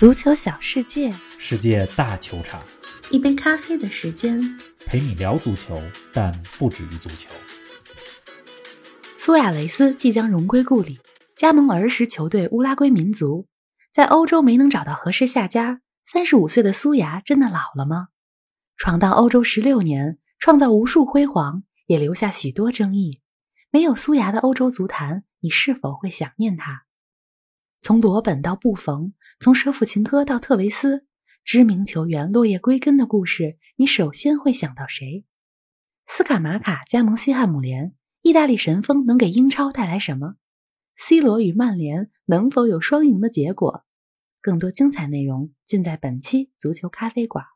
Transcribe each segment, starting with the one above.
足球小世界，世界大球场，一杯咖啡的时间，陪你聊足球，但不止于足球。苏亚雷斯即将荣归故里，加盟儿时球队乌拉圭民族，在欧洲没能找到合适下家。三十五岁的苏牙真的老了吗？闯荡欧洲十六年，创造无数辉煌，也留下许多争议。没有苏牙的欧洲足坛，你是否会想念他？从罗本到布冯，从舍甫琴科到特维斯，知名球员落叶归根的故事，你首先会想到谁？斯卡马卡加盟西汉姆联，意大利神锋能给英超带来什么？C 罗与曼联能否有双赢的结果？更多精彩内容尽在本期足球咖啡馆。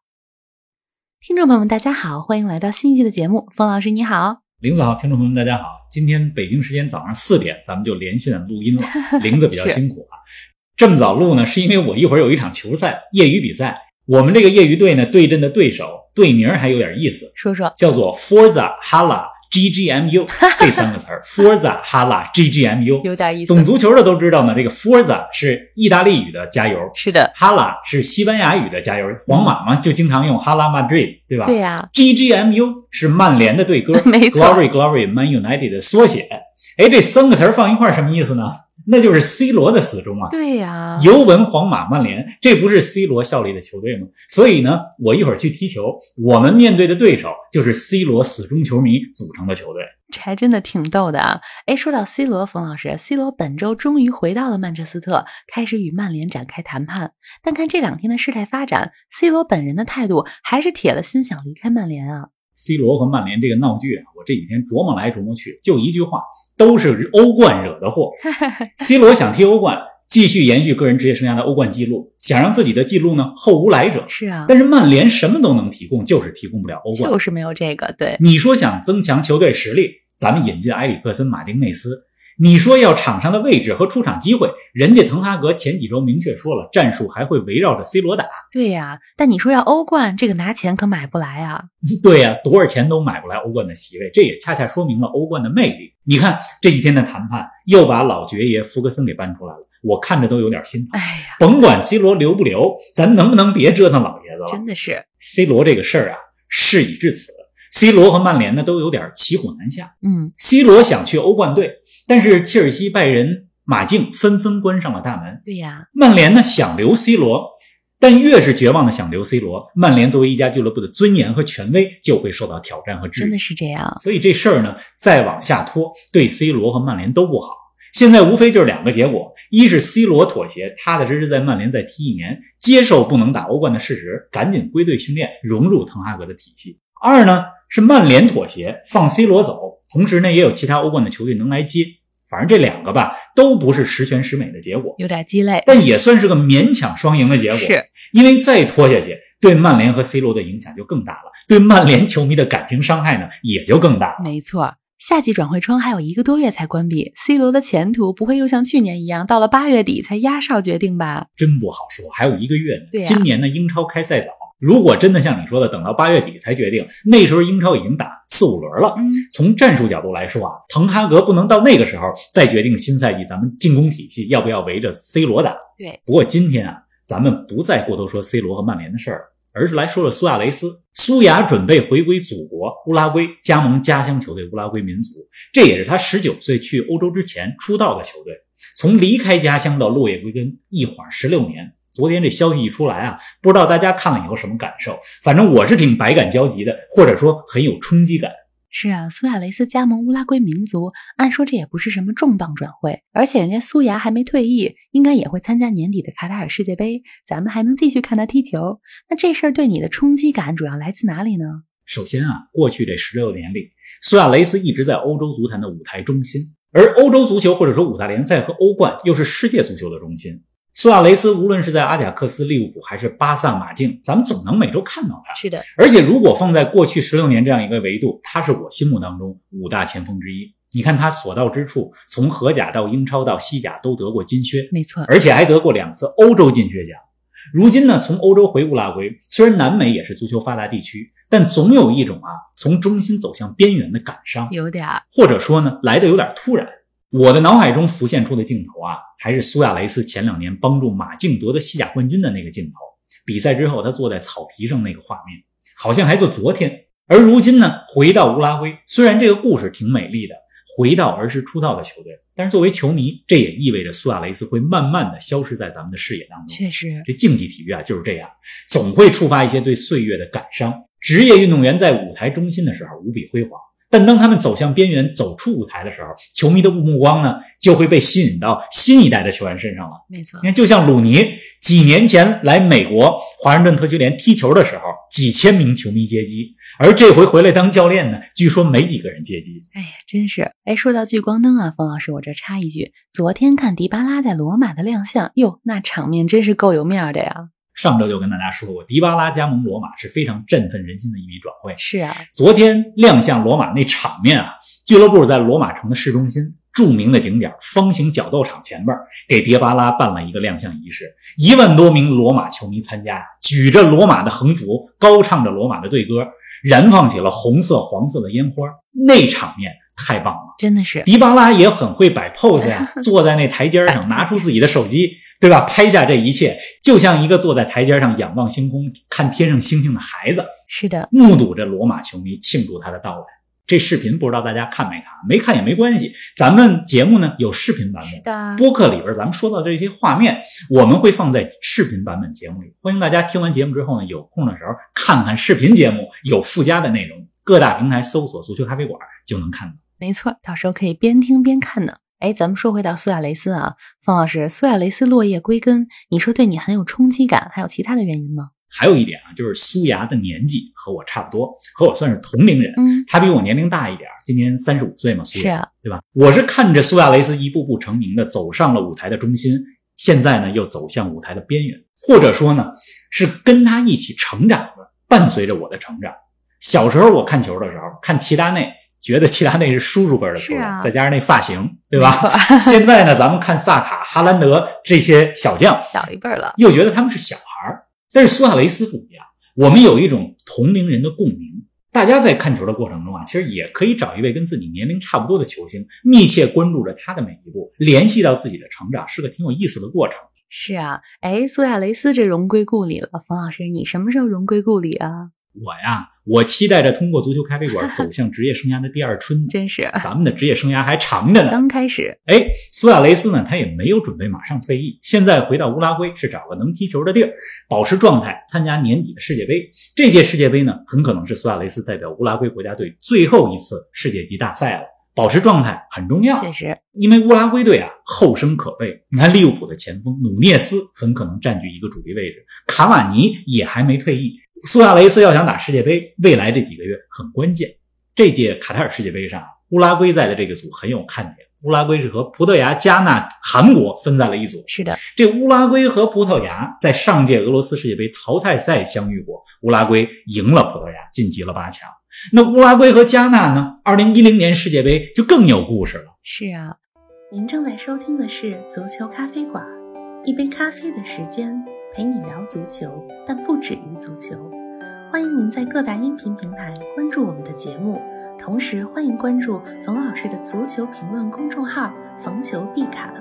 听众朋友们，大家好，欢迎来到新一季的节目。冯老师你好，林子好，听众朋友们大家好。今天北京时间早上四点，咱们就连线录音了。林子比较辛苦啊，这么早录呢，是因为我一会儿有一场球赛，业余比赛。我们这个业余队呢，对阵的对手队名还有点意思，说说，叫做 Forza Hala。G G M U 这三个词儿，Forza Hala G G M U 有点意思。懂足球的都知道呢，这个 Forza 是意大利语的加油，是的；Hala 是西班牙语的加油。皇马嘛，就经常用 Hala Madrid，对吧？对呀。G G M U 是曼联的队歌，没错，Glory Glory Man United 的缩写。哎，这三个词儿放一块儿什么意思呢？那就是 C 罗的死忠啊！对呀，尤文皇马曼联，这不是 C 罗效力的球队吗？所以呢，我一会儿去踢球，我们面对的对手就是 C 罗死忠球迷组成的球队。这还真的挺逗的啊！哎，说到 C 罗，冯老师，C 罗本周终于回到了曼彻斯特，开始与曼联展开谈判。但看这两天的事态发展，C 罗本人的态度还是铁了心想离开曼联啊。C 罗和曼联这个闹剧啊，我这几天琢磨来琢磨去，就一句话，都是欧冠惹的祸。C 罗想踢欧冠，继续延续个人职业生涯的欧冠记录，想让自己的记录呢后无来者。是啊，但是曼联什么都能提供，就是提供不了欧冠，就是没有这个。对，你说想增强球队实力，咱们引进埃里克森、马丁内斯。你说要场上的位置和出场机会，人家滕哈格前几周明确说了，战术还会围绕着 C 罗打。对呀，但你说要欧冠，这个拿钱可买不来啊。对呀，多少钱都买不来欧冠的席位，这也恰恰说明了欧冠的魅力。你看这几天的谈判，又把老爵爷福格森给搬出来了，我看着都有点心疼。哎呀，甭管 C 罗留不留，咱能不能别折腾老爷子了？真的是 C 罗这个事儿啊，事已至此。C 罗和曼联呢都有点骑虎难下。嗯，C 罗想去欧冠队，但是切尔西、拜仁、马竞纷纷关上了大门。对呀，曼联呢想留 C 罗，但越是绝望的想留 C 罗，曼联作为一家俱乐部的尊严和权威就会受到挑战和质疑。真的是这样。所以这事儿呢再往下拖，对 C 罗和曼联都不好。现在无非就是两个结果：一是 C 罗妥协，踏踏实实在曼联再踢一年，接受不能打欧冠的事实，赶紧归队训练，融入滕哈格的体系；二呢。是曼联妥协放 C 罗走，同时呢也有其他欧冠的球队能来接，反正这两个吧都不是十全十美的结果，有点鸡肋，但也算是个勉强双赢的结果。是因为再拖下去，对曼联和 C 罗的影响就更大了，对曼联球迷的感情伤害呢也就更大。没错，夏季转会窗还有一个多月才关闭，C 罗的前途不会又像去年一样，到了八月底才压哨决定吧？真不好说，还有一个月呢。对今年呢英超开赛早。如果真的像你说的，等到八月底才决定，那时候英超已经打四五轮了。嗯，从战术角度来说啊，滕哈格不能到那个时候再决定新赛季咱们进攻体系要不要围着 C 罗打。对。不过今天啊，咱们不再过多说 C 罗和曼联的事儿，而是来说说苏亚雷斯。苏亚准备回归祖国乌拉圭，加盟家乡球队乌拉圭民族，这也是他十九岁去欧洲之前出道的球队。从离开家乡到落叶归根，一晃十六年。昨天这消息一出来啊，不知道大家看了以后什么感受？反正我是挺百感交集的，或者说很有冲击感。是啊，苏亚雷斯加盟乌拉圭民族，按说这也不是什么重磅转会，而且人家苏牙还没退役，应该也会参加年底的卡塔尔世界杯，咱们还能继续看他踢球。那这事儿对你的冲击感主要来自哪里呢？首先啊，过去这十六年里，苏亚雷斯一直在欧洲足坛的舞台中心，而欧洲足球或者说五大联赛和欧冠又是世界足球的中心。苏亚雷斯无论是在阿贾克斯、利物浦还是巴萨、马竞，咱们总能每周看到他。是的，而且如果放在过去十六年这样一个维度，他是我心目当中五大前锋之一。你看他所到之处，从荷甲到英超到西甲都得过金靴，没错，而且还得过两次欧洲金靴奖。如今呢，从欧洲回乌拉圭，虽然南美也是足球发达地区，但总有一种啊从中心走向边缘的感伤，有点，或者说呢来的有点突然。我的脑海中浮现出的镜头啊，还是苏亚雷斯前两年帮助马竞夺得西甲冠军的那个镜头。比赛之后，他坐在草皮上那个画面，好像还就昨天。而如今呢，回到乌拉圭，虽然这个故事挺美丽的，回到儿时出道的球队，但是作为球迷，这也意味着苏亚雷斯会慢慢的消失在咱们的视野当中。确实，这竞技体育啊就是这样，总会触发一些对岁月的感伤。职业运动员在舞台中心的时候无比辉煌。但当他们走向边缘、走出舞台的时候，球迷的目光呢就会被吸引到新一代的球员身上了。没错，你看，就像鲁尼几年前来美国华盛顿特区联踢球的时候，几千名球迷接机，而这回回来当教练呢，据说没几个人接机。哎呀，真是！哎，说到聚光灯啊，冯老师，我这插一句，昨天看迪巴拉在罗马的亮相，哟，那场面真是够有面的呀。上周就跟大家说过，迪巴拉加盟罗马是非常振奋人心的一笔转会。是啊，昨天亮相罗马那场面啊，俱乐部在罗马城的市中心著名的景点方形角斗场前边给迪巴拉办了一个亮相仪式，一万多名罗马球迷参加呀，举着罗马的横幅，高唱着罗马的队歌，燃放起了红色、黄色的烟花，那场面太棒了，真的是。迪巴拉也很会摆 pose 呀，坐在那台阶上，拿出自己的手机。对吧？拍下这一切，就像一个坐在台阶上仰望星空、看天上星星的孩子。是的，目睹着罗马球迷庆祝他的到来。这视频不知道大家看没看？没看也没关系，咱们节目呢有视频版本，播客里边咱们说到的这些画面，我们会放在视频版本节目里。欢迎大家听完节目之后呢，有空的时候看看视频节目，有附加的内容。各大平台搜索“足球咖啡馆”就能看到。没错，到时候可以边听边看呢。哎，咱们说回到苏亚雷斯啊，方老师，苏亚雷斯落叶归根，你说对你很有冲击感，还有其他的原因吗？还有一点啊，就是苏牙的年纪和我差不多，和我算是同龄人。嗯，他比我年龄大一点，今年三十五岁嘛，苏是啊，对吧？我是看着苏亚雷斯一步步成名的，走上了舞台的中心，现在呢又走向舞台的边缘，或者说呢是跟他一起成长的，伴随着我的成长。小时候我看球的时候，看齐达内。觉得齐达内是叔叔辈的球员，再加上那发型，对吧？现在呢，咱们看萨卡、哈兰德这些小将，小一辈了，又觉得他们是小孩儿。但是苏亚雷斯不一样，我们有一种同龄人的共鸣。大家在看球的过程中啊，其实也可以找一位跟自己年龄差不多的球星，密切关注着他的每一步，联系到自己的成长，是个挺有意思的过程。是啊，哎，苏亚雷斯这荣归故里了。冯老师，你什么时候荣归故里啊？我呀，我期待着通过足球咖啡馆 走向职业生涯的第二春。真是，咱们的职业生涯还长着呢，刚开始。哎，苏亚雷斯呢，他也没有准备马上退役，现在回到乌拉圭是找个能踢球的地儿，保持状态，参加年底的世界杯。这届世界杯呢，很可能是苏亚雷斯代表乌拉圭国家队最后一次世界级大赛了。保持状态很重要，确实，因为乌拉圭队啊后生可畏。你看利物浦的前锋努涅斯很可能占据一个主力位置，卡瓦尼也还没退役。苏亚雷斯要想打世界杯，未来这几个月很关键。这届卡塔尔世界杯上，乌拉圭在的这个组很有看点。乌拉圭是和葡萄牙、加纳、韩国分在了一组。是的，这乌拉圭和葡萄牙在上届俄罗斯世界杯淘汰赛相遇过，乌拉圭赢了葡萄牙，晋级了八强。那乌拉圭和加纳呢？二零一零年世界杯就更有故事了。是啊，您正在收听的是足球咖啡馆，一杯咖啡的时间陪你聊足球，但不止于足球。欢迎您在各大音频平台关注我们的节目，同时欢迎关注冯老师的足球评论公众号“冯球必侃”，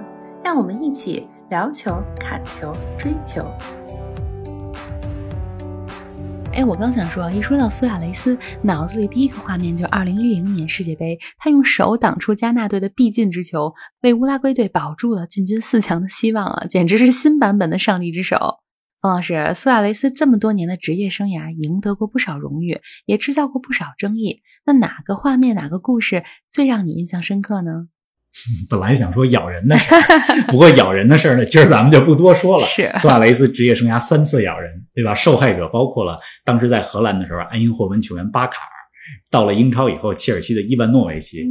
让我们一起聊球、侃球、追球。哎，我刚想说，一说到苏亚雷斯，脑子里第一个画面就是二零一零年世界杯，他用手挡出加纳队的必进之球，为乌拉圭队保住了进军四强的希望啊！简直是新版本的上帝之手。冯老师，苏亚雷斯这么多年的职业生涯，赢得过不少荣誉，也制造过不少争议。那哪个画面、哪个故事最让你印象深刻呢？本来想说咬人的事儿，不过咬人的事儿呢，今儿咱们就不多说了。是苏亚雷斯职业生涯三次咬人，对吧？受害者包括了当时在荷兰的时候，安因霍温球员巴卡尔；到了英超以后，切尔西的伊万诺维奇；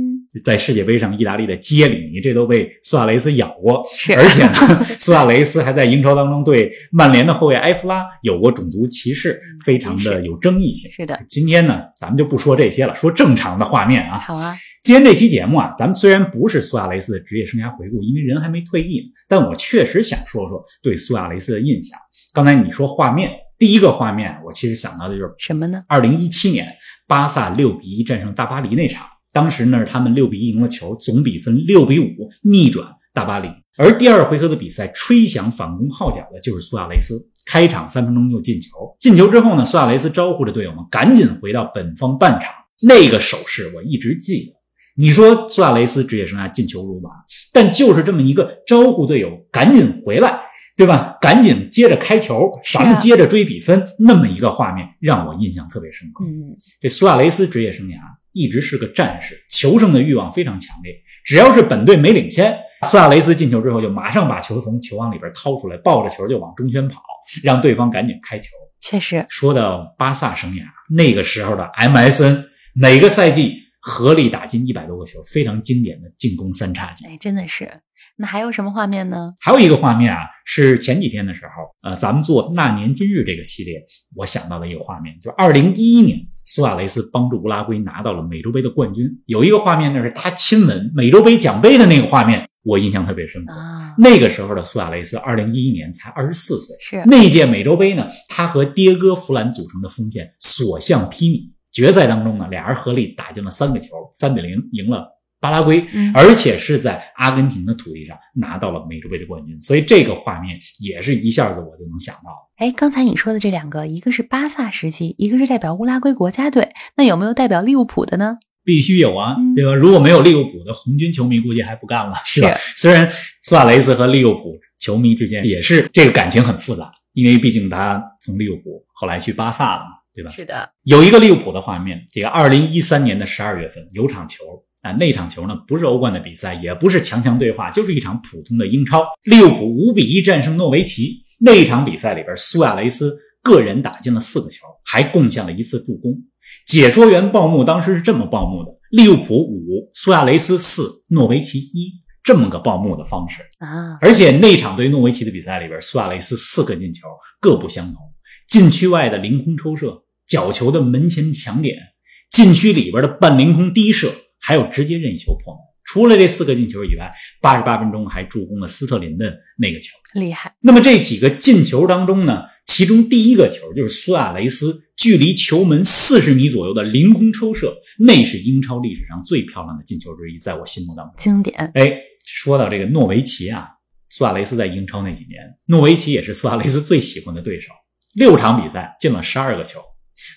在世界杯上，意大利的基耶里尼，这都被苏亚雷斯咬过。而且呢，苏亚雷斯还在英超当中对曼联的后卫埃弗拉有过种族歧视，非常的有争议性。是的。今天呢，咱们就不说这些了，说正常的画面啊。好啊。今天这期节目啊，咱们虽然不是苏亚雷斯的职业生涯回顾，因为人还没退役，但我确实想说说对苏亚雷斯的印象。刚才你说画面，第一个画面，我其实想到的就是什么呢？二零一七年巴萨六比一战胜大巴黎那场，当时呢，他们六比一赢了球，总比分六比五逆转大巴黎。而第二回合的比赛，吹响反攻号角的就是苏亚雷斯，开场三分钟就进球。进球之后呢，苏亚雷斯招呼着队友们赶紧回到本方半场，那个手势我一直记得。你说苏亚雷斯职业生涯进球如麻，但就是这么一个招呼队友赶紧回来，对吧？赶紧接着开球，咱们接着追比分，那么一个画面让我印象特别深刻。嗯，这苏亚雷斯职业生涯一直是个战士，求胜的欲望非常强烈。只要是本队没领先，苏亚雷斯进球之后就马上把球从球网里边掏出来，抱着球就往中圈跑，让对方赶紧开球。确实，说到巴萨生涯，那个时候的 MSN 每个赛季。合力打进一百多个球，非常经典的进攻三叉戟。哎，真的是。那还有什么画面呢？还有一个画面啊，是前几天的时候，呃，咱们做那年今日这个系列，我想到的一个画面，就二零一一年，苏亚雷斯帮助乌拉圭拿到了美洲杯的冠军。有一个画面呢，是他亲吻美洲杯奖杯的那个画面，我印象特别深刻。啊，那个时候的苏亚雷斯，二零一一年才二十四岁。是那届美洲杯呢，他和迭戈·弗兰组成的锋线所向披靡。决赛当中呢，俩人合力打进了三个球，三比零赢了巴拉圭，嗯而且是在阿根廷的土地上拿到了美洲杯的冠军。所以这个画面也是一下子我就能想到。哎，刚才你说的这两个，一个是巴萨时期，一个是代表乌拉圭国家队，那有没有代表利物浦的呢？必须有啊，嗯对吧？如果没有利物浦的红军球迷，估计还不干了，是吧？虽然苏亚雷斯和利物浦球迷之间也是这个感情很复杂，因为毕竟他从利物浦后来去巴萨了嘛，对吧？是的，有一个利物浦的画面，这个二零一三年的十二月份有场球啊，那场球呢不是欧冠的比赛，也不是强强对话，就是一场普通的英超。利物浦五比一战胜诺维奇。那一场比赛里边，苏亚雷斯个人打进了四个球，还贡献了一次助攻。解说员报幕当时是这么报幕的：利物浦五，苏亚雷斯四，诺维奇一，这么个报幕的方式。啊，而且那场对诺维奇的比赛里边，苏亚雷斯四个进球各不相同，禁区外的凌空抽射、角球的门前抢点、禁区里边的半凌空低射，还有直接任意球破门。除了这四个进球以外，八十八分钟还助攻了斯特林的那个球。厉害，那么这几个进球当中呢，其中第一个球就是苏亚雷斯距离球门四十米左右的凌空抽射，那是英超历史上最漂亮的进球之一，在我心目当中。经典，哎，说到这个诺维奇啊，苏亚雷斯在英超那几年，诺维奇也是苏亚雷斯最喜欢的对手。六场比赛进了十二个球，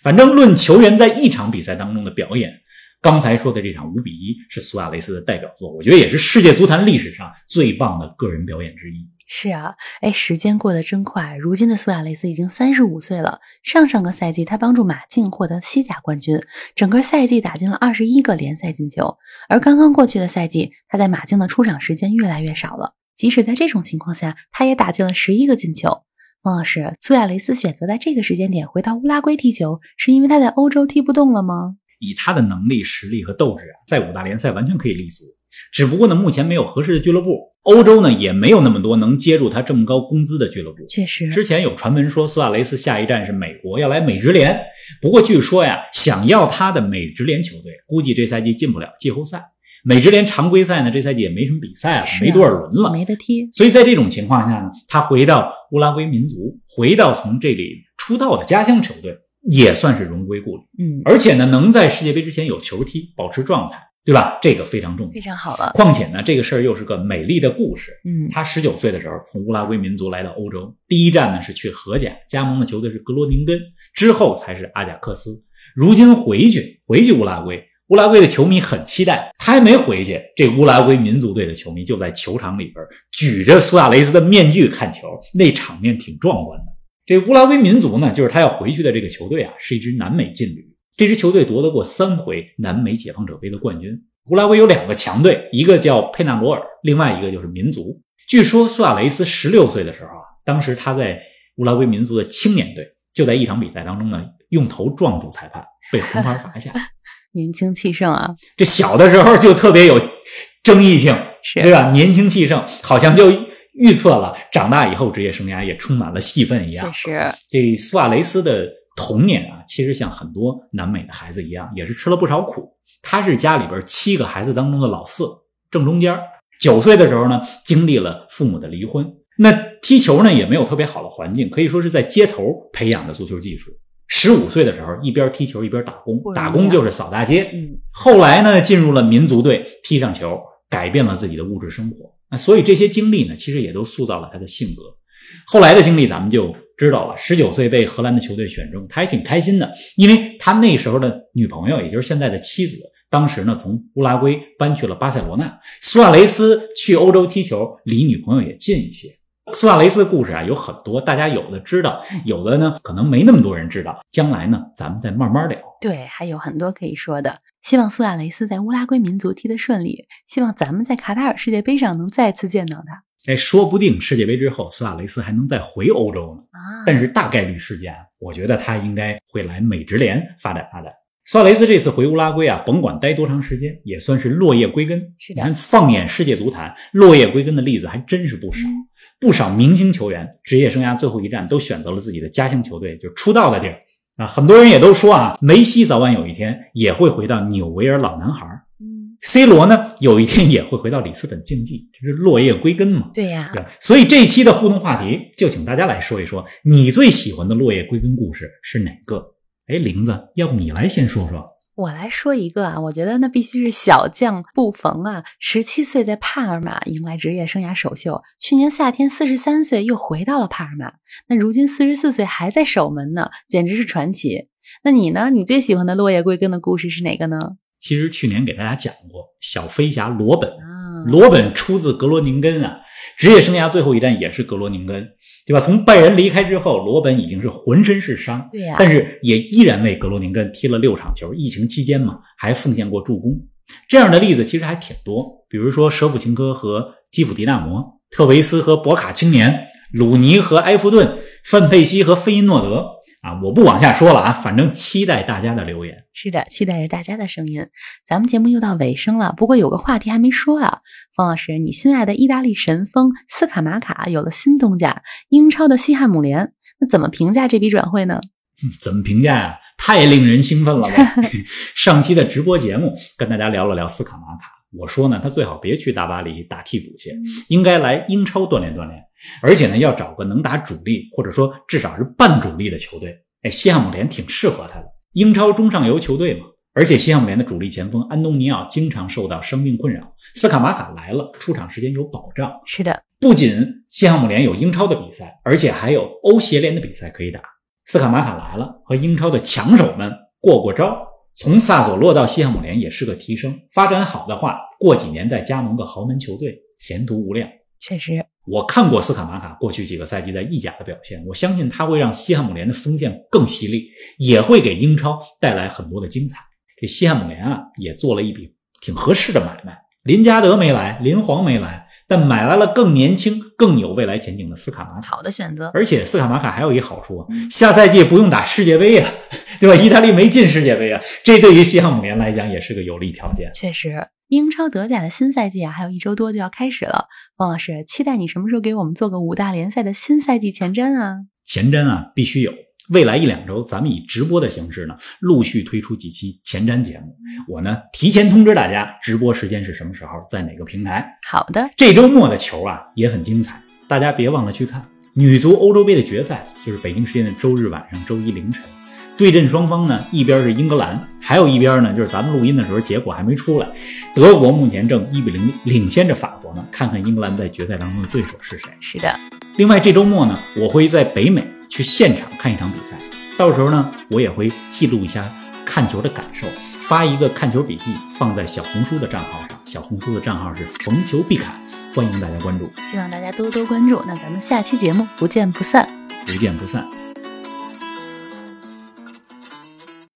反正论球员在一场比赛当中的表演，刚才说的这场五比一是苏亚雷斯的代表作，我觉得也是世界足坛历史上最棒的个人表演之一。是啊，哎，时间过得真快，如今的苏亚雷斯已经三十五岁了。上上个赛季，他帮助马竞获得西甲冠军，整个赛季打进了二十一个联赛进球。而刚刚过去的赛季，他在马竞的出场时间越来越少了。即使在这种情况下，他也打进了十一个进球。孟老师，苏亚雷斯选择在这个时间点回到乌拉圭踢球，是因为他在欧洲踢不动了吗？以他的能力、实力和斗志啊，在五大联赛完全可以立足。只不过呢，目前没有合适的俱乐部，欧洲呢也没有那么多能接住他这么高工资的俱乐部。确实，之前有传闻说苏亚雷斯下一站是美国，要来美职联。不过据说呀，想要他的美职联球队，估计这赛季进不了季后赛。美职联常规赛呢，这赛季也没什么比赛了，啊没多少轮了。没得踢。所以在这种情况下呢，他回到乌拉圭民族，回到从这里出道的家乡球队，也算是荣归故里。嗯，而且呢，能在世界杯之前有球踢，保持状态，对吧？这个非常重要非。常好了。况且呢，这个事儿又是个美丽的故事。嗯，他十九岁的时候从乌拉圭民族来到欧洲，第一站呢是去荷甲，加盟的球队是格罗宁根，之后才是阿贾克斯。如今回去，回去乌拉圭，乌拉圭的球迷很期待。他还没回去，这乌拉圭民族队的球迷就在球场里边举着苏亚雷斯的面具看球，那场面挺壮观的。这乌拉圭民族呢，就是他要回去的这个球队啊，是一支南美劲旅。这支球队夺得过三回南美解放者杯的冠军。乌拉圭有两个强队，一个叫佩纳罗尔，另外一个就是民族。据说苏亚雷斯十六岁的时候啊，当时他在乌拉圭民族的青年队，就在一场比赛当中呢，用头撞住裁判，被红牌罚下。年轻气盛啊，这小的时候就特别有争议性，是对吧？年轻气盛，好像就预测了长大以后职业生涯也充满了戏份一样确。实，这苏亚雷斯的童年啊，其实像很多南美的孩子一样，也是吃了不少苦。他是家里边七个孩子当中的老四，正中间儿。九岁的时候呢，经历了父母的离婚。那踢球呢，也没有特别好的环境，可以说是在街头培养的足球技术。十五岁的时候，一边踢球一边打工打工就是扫大街。嗯，后来呢，进入了民族队，踢上球，改变了自己的物质生活。那所以这些经历呢，其实也都塑造了他的性格。后来的经历咱们就知道了。十九岁被荷兰的球队选中，他还挺开心的，因为他那时候的女朋友，也就是现在的妻子，当时呢从乌拉圭搬去了巴塞罗那。苏亚雷斯去欧洲踢球，离女朋友也近一些。苏亚雷斯的故事啊有很多，大家有的知道，有的呢可能没那么多人知道。将来呢，咱们再慢慢聊。对，还有很多可以说的。希望苏亚雷斯在乌拉圭民族踢得顺利，希望咱们在卡塔尔世界杯上能再次见到他哎，说不定世界杯之后，苏亚雷斯还能再回欧洲呢。啊。但是大概率事件，我觉得他应该会来美职联发展发展。苏亚雷斯这次回乌拉圭啊，甭管待多长时间，也算是落叶归根。是的你看，放眼世界足坛，落叶归根的例子还真是不少。嗯不少明星球员职业生涯最后一站都选择了自己的家乡球队，就是出道的地儿啊。很多人也都说啊，梅西早晚有一天也会回到纽维尔老男孩嗯，，C 罗呢有一天也会回到里斯本竞技，这是落叶归根嘛。对呀、对，所以这一期的互动话题，就请大家来说一说，你最喜欢的落叶归根故事是哪个？哎，玲子，要不你来先说说？我来说一个啊，我觉得那必须是小将布冯啊，十七岁在帕尔马迎来职业生涯首秀，去年夏天四十三岁又回到了帕尔马，那如今四十四岁还在守门呢，简直是传奇。那你呢？你最喜欢的落叶归根的故事是哪个呢？其实去年给大家讲过，小飞侠罗本，啊，罗本出自格罗宁根啊，职业生涯最后一站也是格罗宁根，对吧？从拜仁离开之后，罗本已经是浑身是伤，对呀、但是也依然为格罗宁根踢了六场球。疫情期间嘛，还奉献过助攻。这样的例子其实还挺多，比如说舍甫琴科和基辅迪纳摩，特维斯和博卡青年，鲁尼和埃弗顿，范佩西和费因诺德啊，我不往下说了啊，反正期待大家的留言。是的，期待着大家的声音。咱们节目又到尾声了，不过有个话题还没说啊，方老师，你心爱的意大利神锋斯卡马卡有了新东家，英超的西汉姆联，那怎么评价这笔转会呢？怎么评价呀、太令人兴奋了吧！上期的直播节目跟大家聊了聊斯卡马卡，我说呢，他最好别去大巴黎打替补去，应该来英超锻炼锻炼，而且呢，要找个能打主力或者说至少是半主力的球队。哎，西汉姆联挺适合他的，英超中上游球队嘛。而且西汉姆联的主力前锋安东尼奥经常受到伤病困扰，斯卡马卡来了，出场时间有保障。是的，不仅西汉姆联有英超的比赛，而且还有欧协联的比赛可以打。斯卡马卡来了，和英超的强手们过过招。从萨索洛到西汉姆联也是个提升，发展好的话，过几年再加盟个豪门球队，前途无量。确实，我看过斯卡马卡过去几个赛季在意甲的表现，我相信他会让西汉姆联的锋线更犀利，也会给英超带来很多的精彩。这西汉姆联啊，也做了一笔挺合适的买卖。林加德没来，林皇没来，但买来了更年轻、更有未来前景的斯卡马卡。好的选择。而且斯卡马卡还有一好处啊嗯，下赛季不用打世界杯啊，对吧？意大利没进世界杯啊，这对于西汉姆联来讲也是个有利条件。确实，英超德甲的新赛季啊，还有一周多就要开始了。王老师，期待你什么时候给我们做个五大联赛的新赛季前瞻啊？前瞻啊，必须有。未来一两周，咱们以直播的形式呢，陆续推出几期前瞻节目。我呢，提前通知大家，直播时间是什么时候，在哪个平台。好的，这周末的球啊，也很精彩，大家别忘了去看。女足欧洲杯的决赛，就是北京时间的周日晚上、周一凌晨。对阵双方呢，一边是英格兰，还有一边呢，就是咱们录音的时候结果还没出来，德国目前正一比零领先着法国呢。看看英格兰在决赛当中的对手是谁。是的，另外，这周末呢，我会在北美去现场看一场比赛，到时候呢，我也会记录一下看球的感受，发一个看球笔记放在小红书的账号上。小红书的账号是逢球必侃，欢迎大家关注，希望大家多多关注。那咱们下期节目不见不散。不见不散。